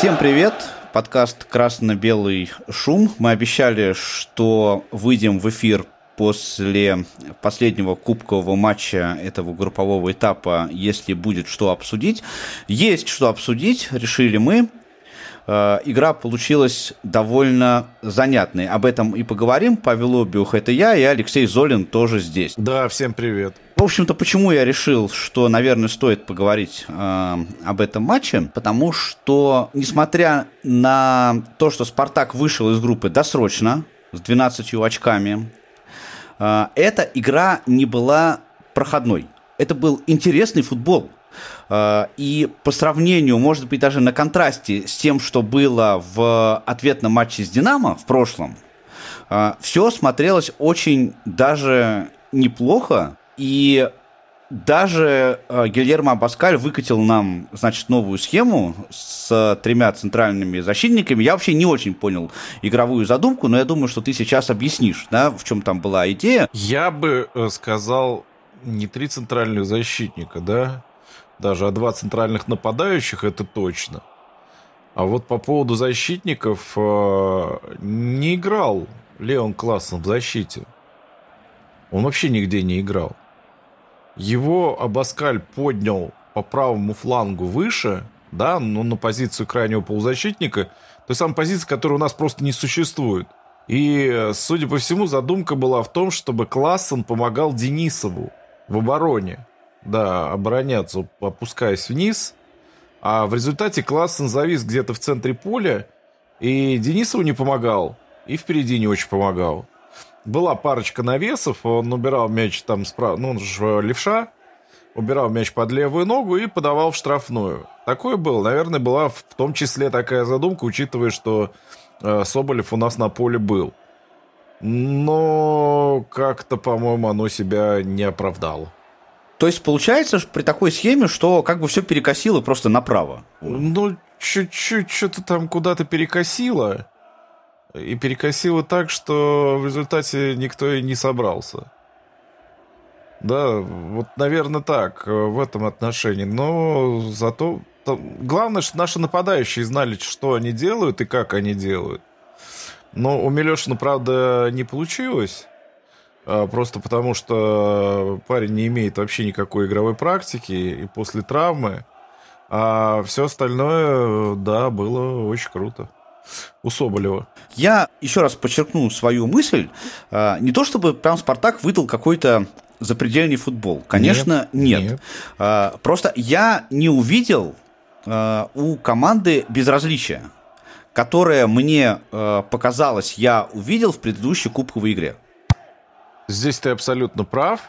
Всем привет! Подкаст «Красно-белый шум». Мы обещали, что выйдем в эфир после последнего кубкового матча этого группового этапа, если будет что обсудить. Есть что обсудить, решили мы. Э, игра получилась довольно занятной. Об этом и поговорим. Павел Обиух – это я, и Алексей Золин тоже здесь. Да, всем привет. В общем-то, почему я решил, что, наверное, стоит поговорить э, об этом матче? Потому что, несмотря на то, что «Спартак» вышел из группы досрочно, с 12 очками, э, эта игра не была проходной. Это был интересный футбол. Э, и по сравнению, может быть, даже на контрасте с тем, что было в ответном матче с «Динамо» в прошлом, э, все смотрелось очень даже неплохо. И даже э, Гильермо Абаскаль выкатил нам, значит, новую схему с тремя центральными защитниками. Я вообще не очень понял игровую задумку, но я думаю, что ты сейчас объяснишь, да, в чем там была идея. Я бы э, сказал не три центральных защитника, да, даже, а два центральных нападающих, это точно. А вот по поводу защитников э, не играл Леон Классен в защите. Он вообще нигде не играл. Его Абаскаль поднял по правому флангу выше, да, но на позицию крайнего полузащитника, той самой позиции, которая у нас просто не существует. И, судя по всему, задумка была в том, чтобы Классен помогал Денисову в обороне. Да, обороняться, опускаясь вниз. А в результате Классен завис где-то в центре поля, и Денисову не помогал, и впереди не очень помогал была парочка навесов, он убирал мяч там справа, ну он же левша, убирал мяч под левую ногу и подавал в штрафную. Такое было. Наверное, была в том числе такая задумка, учитывая, что э, Соболев у нас на поле был. Но как-то, по-моему, оно себя не оправдало. То есть получается при такой схеме, что как бы все перекосило просто направо? Ну, чуть-чуть что-то там куда-то перекосило и перекосило так, что в результате никто и не собрался. Да, вот, наверное, так э, в этом отношении. Но зато там, главное, что наши нападающие знали, что они делают и как они делают. Но у Милешина, правда, не получилось. А, просто потому, что парень не имеет вообще никакой игровой практики и после травмы. А все остальное, да, было очень круто у Соболева. Я еще раз подчеркну свою мысль. А, не то чтобы прям Спартак выдал какой-то запредельный футбол. Конечно, нет. нет. нет. А, просто я не увидел а, у команды безразличия, которое мне показалось, я увидел в предыдущей кубковой игре. Здесь ты абсолютно прав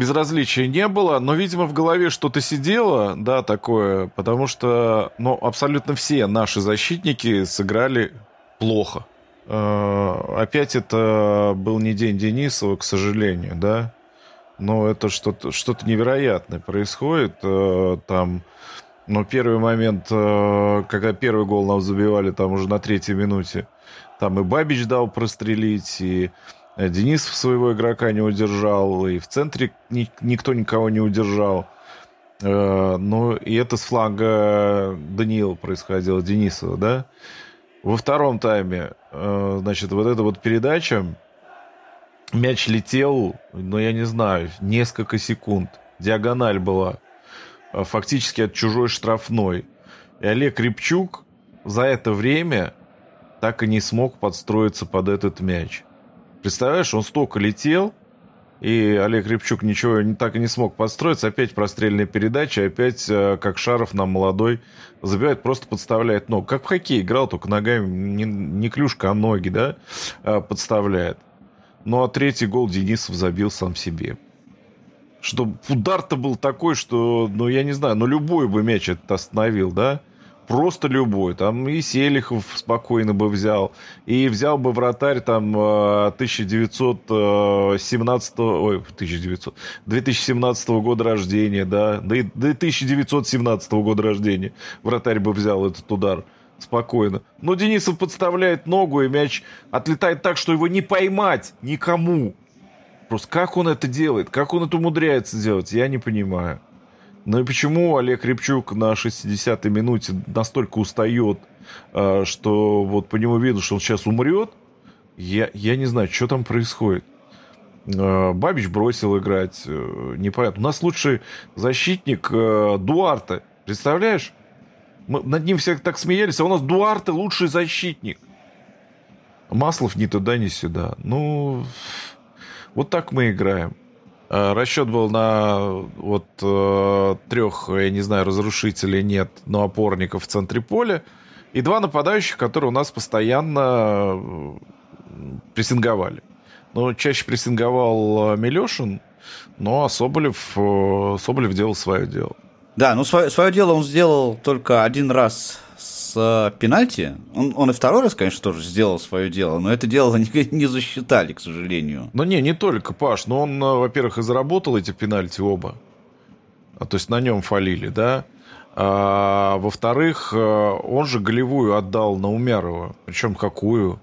безразличия не было, но, видимо, в голове что-то сидело, да, такое, потому что, ну, абсолютно все наши защитники сыграли плохо. Э, опять это был не день Денисова, к сожалению, да, но это что-то что невероятное происходит. Э, там, но первый момент, э, когда первый гол нам забивали, там уже на третьей минуте, там и Бабич дал прострелить, и Денис своего игрока не удержал, и в центре ни, никто никого не удержал. Э, ну, и это с фланга Даниила происходило, Денисова, да? Во втором тайме, э, значит, вот эта вот передача, мяч летел, ну, я не знаю, несколько секунд. Диагональ была фактически от чужой штрафной. И Олег Репчук за это время так и не смог подстроиться под этот мяч. Представляешь, он столько летел, и Олег Рябчук ничего так и не смог подстроиться. Опять прострельная передача, опять э, как Шаров нам молодой забивает, просто подставляет ногу. Как в хоккей играл, только ногами, не, не клюшка, а ноги, да, э, подставляет. Ну а третий гол Денисов забил сам себе. Что удар-то был такой, что, ну я не знаю, ну любой бы мяч это остановил, да? Просто любой. Там и Селихов спокойно бы взял, и взял бы вратарь там 1917, э, ой, 1900, 2017 года рождения, да, да и 1917 года рождения вратарь бы взял этот удар спокойно. Но Денисов подставляет ногу, и мяч отлетает так, что его не поймать никому. Просто как он это делает, как он это умудряется делать, я не понимаю. Ну и почему Олег Рябчук на 60-й минуте настолько устает, э, что вот по нему видно, что он сейчас умрет? Я, я не знаю, что там происходит. Э, Бабич бросил играть, э, непонятно. У нас лучший защитник Дуарте, представляешь? Мы над ним все так смеялись, а у нас Дуарте лучший защитник. Маслов ни туда, ни сюда. Ну, вот так мы играем. Э, Расчет был на вот э, трех, я не знаю, разрушителей нет, но опорников в центре поля. И два нападающих, которые у нас постоянно э, прессинговали. Ну, чаще прессинговал Милешин, но Соболев, Соболев делал свое дело. Да, ну свое, свое дело он сделал только один раз с э, пенальти. Он, он и второй раз, конечно, тоже сделал свое дело, но это дело не, не засчитали, к сожалению. Ну не, не только, Паш. Но он, э, во-первых, и заработал эти пенальти оба. А, то есть на нем фалили, да? А, во-вторых, э, он же голевую отдал на Умярова. Причем какую?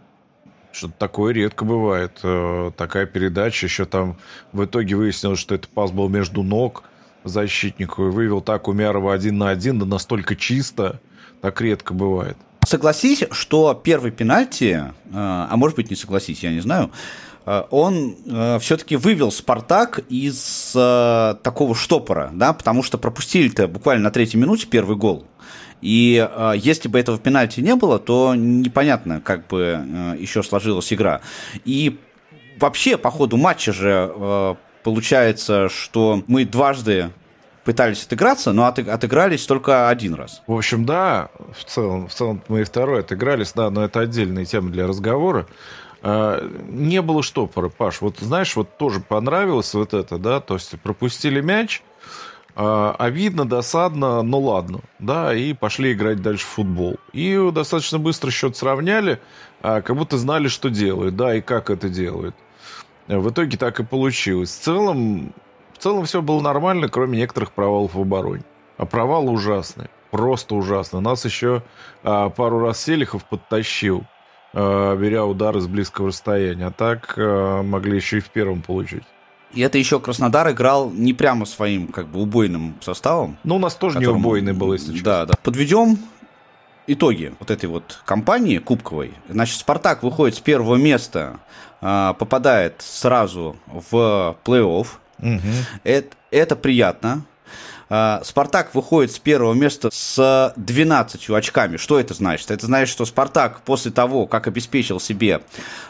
Что-то такое редко бывает. Такая передача. Еще там в итоге выяснилось, что это пас был между ног защитнику и вывел так Умярова один на один, да настолько чисто, так редко бывает. Согласись, что первый пенальти, э, а может быть не согласись, я не знаю, э, он э, все-таки вывел Спартак из такого штопора, да, потому что пропустили-то буквально на третьей минуте первый гол. И э, если бы этого пенальти не было, то непонятно, как бы э, еще сложилась игра. И вообще по ходу матча же э, получается, что мы дважды пытались отыграться, но от, отыгрались только один раз. В общем, да, в целом, в целом мы и второй отыгрались, да, но это отдельная тема для разговора. А, не было штопора, Паш. Вот знаешь, вот тоже понравилось вот это, да, то есть пропустили мяч, а, обидно, досадно, ну ладно, да, и пошли играть дальше в футбол. И достаточно быстро счет сравняли, а, как будто знали, что делают, да, и как это делают. В итоге так и получилось. В целом, в целом все было нормально, кроме некоторых провалов в обороне. А провалы ужасные. Просто ужасно. Нас еще а, пару раз Селихов подтащил, а, беря удары с близкого расстояния. А так а, могли еще и в первом получить. И это еще Краснодар играл не прямо своим как бы убойным составом. Ну, у нас тоже которому... не убойный был, если честно. Да, да. Подведем итоги вот этой вот кампании кубковой. Значит, Спартак выходит с первого места, а, попадает сразу в плей-офф. Угу. Это, это приятно. А, Спартак выходит с первого места с 12 очками. Что это значит? Это значит, что Спартак после того, как обеспечил себе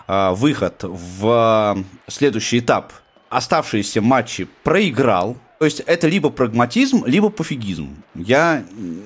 а, выход в следующий этап, оставшиеся матчи проиграл. То есть это либо прагматизм, либо пофигизм. Я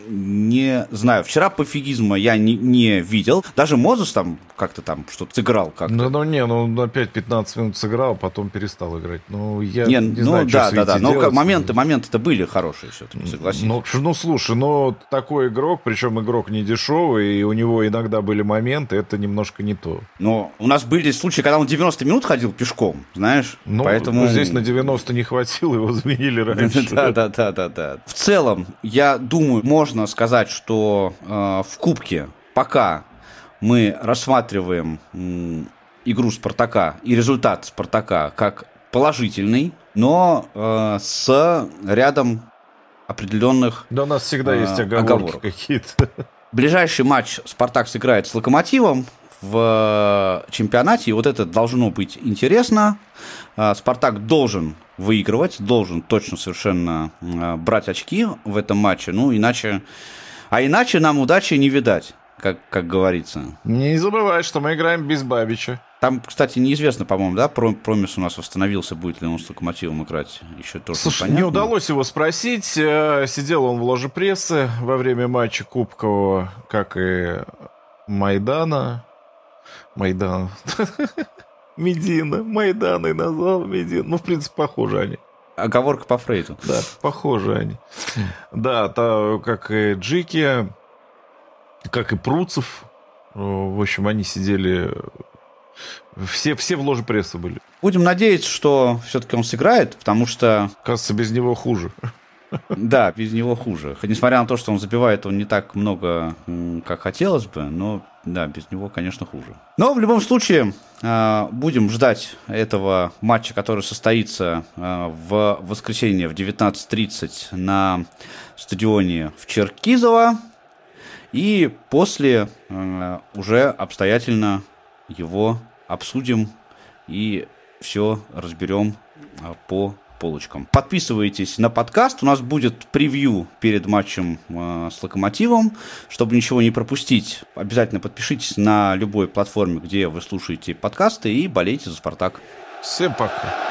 не знаю. Вчера пофигизма я не, не видел. Даже Мозес там как-то там что-то сыграл как-то. Ну, ну не, ну опять 15 минут сыграл, потом перестал играть. Ну, я не, не ну, знаю, да, что да, да. Но делать. моменты, моменты-то были хорошие все-таки, согласись. Ну, ну, слушай, ну такой игрок, причем игрок не дешевый, и у него иногда были моменты, это немножко не то. Но у нас были случаи, когда он 90 минут ходил пешком, знаешь? Ну, поэтому... ну здесь на 90 не хватило, его заменили раньше. Да, да, да, да, да. В целом, я думаю, можно сказать, что э, в Кубке пока мы рассматриваем игру Спартака и результат Спартака как положительный, но э, с рядом определенных Да у нас всегда э, есть оговорки какие-то. Ближайший матч Спартак сыграет с Локомотивом в чемпионате, и вот это должно быть интересно. Э, Спартак должен выигрывать, должен точно совершенно э, брать очки в этом матче, ну иначе, а иначе нам удачи не видать как, как говорится. Не забывай, что мы играем без Бабича. Там, кстати, неизвестно, по-моему, да, Промис у нас восстановился, будет ли он с Локомотивом играть, еще тоже Слушай, непонятно. не удалось его спросить. Э, сидел он в ложе прессы во время матча Кубкового, как и Майдана. Майдана. Медина. Майдана и назвал Медина. Ну, в принципе, похожи они. Оговорка по Фрейду. Да, похожи они. Да, то, как и Джики, как и Пруцев. В общем, они сидели... Все, все в ложе прессы были. Будем надеяться, что все-таки он сыграет, потому что... Кажется, без него хуже. Да, без него хуже. Несмотря на то, что он забивает он не так много, как хотелось бы, но да, без него, конечно, хуже. Но в любом случае, э, будем ждать этого матча, который состоится э, в воскресенье в 19.30 на стадионе в Черкизово. И после э, уже обстоятельно его обсудим и все разберем по полочкам. Подписывайтесь на подкаст. У нас будет превью перед матчем э, с Локомотивом. Чтобы ничего не пропустить, обязательно подпишитесь на любой платформе, где вы слушаете подкасты и болейте за Спартак. Всем пока.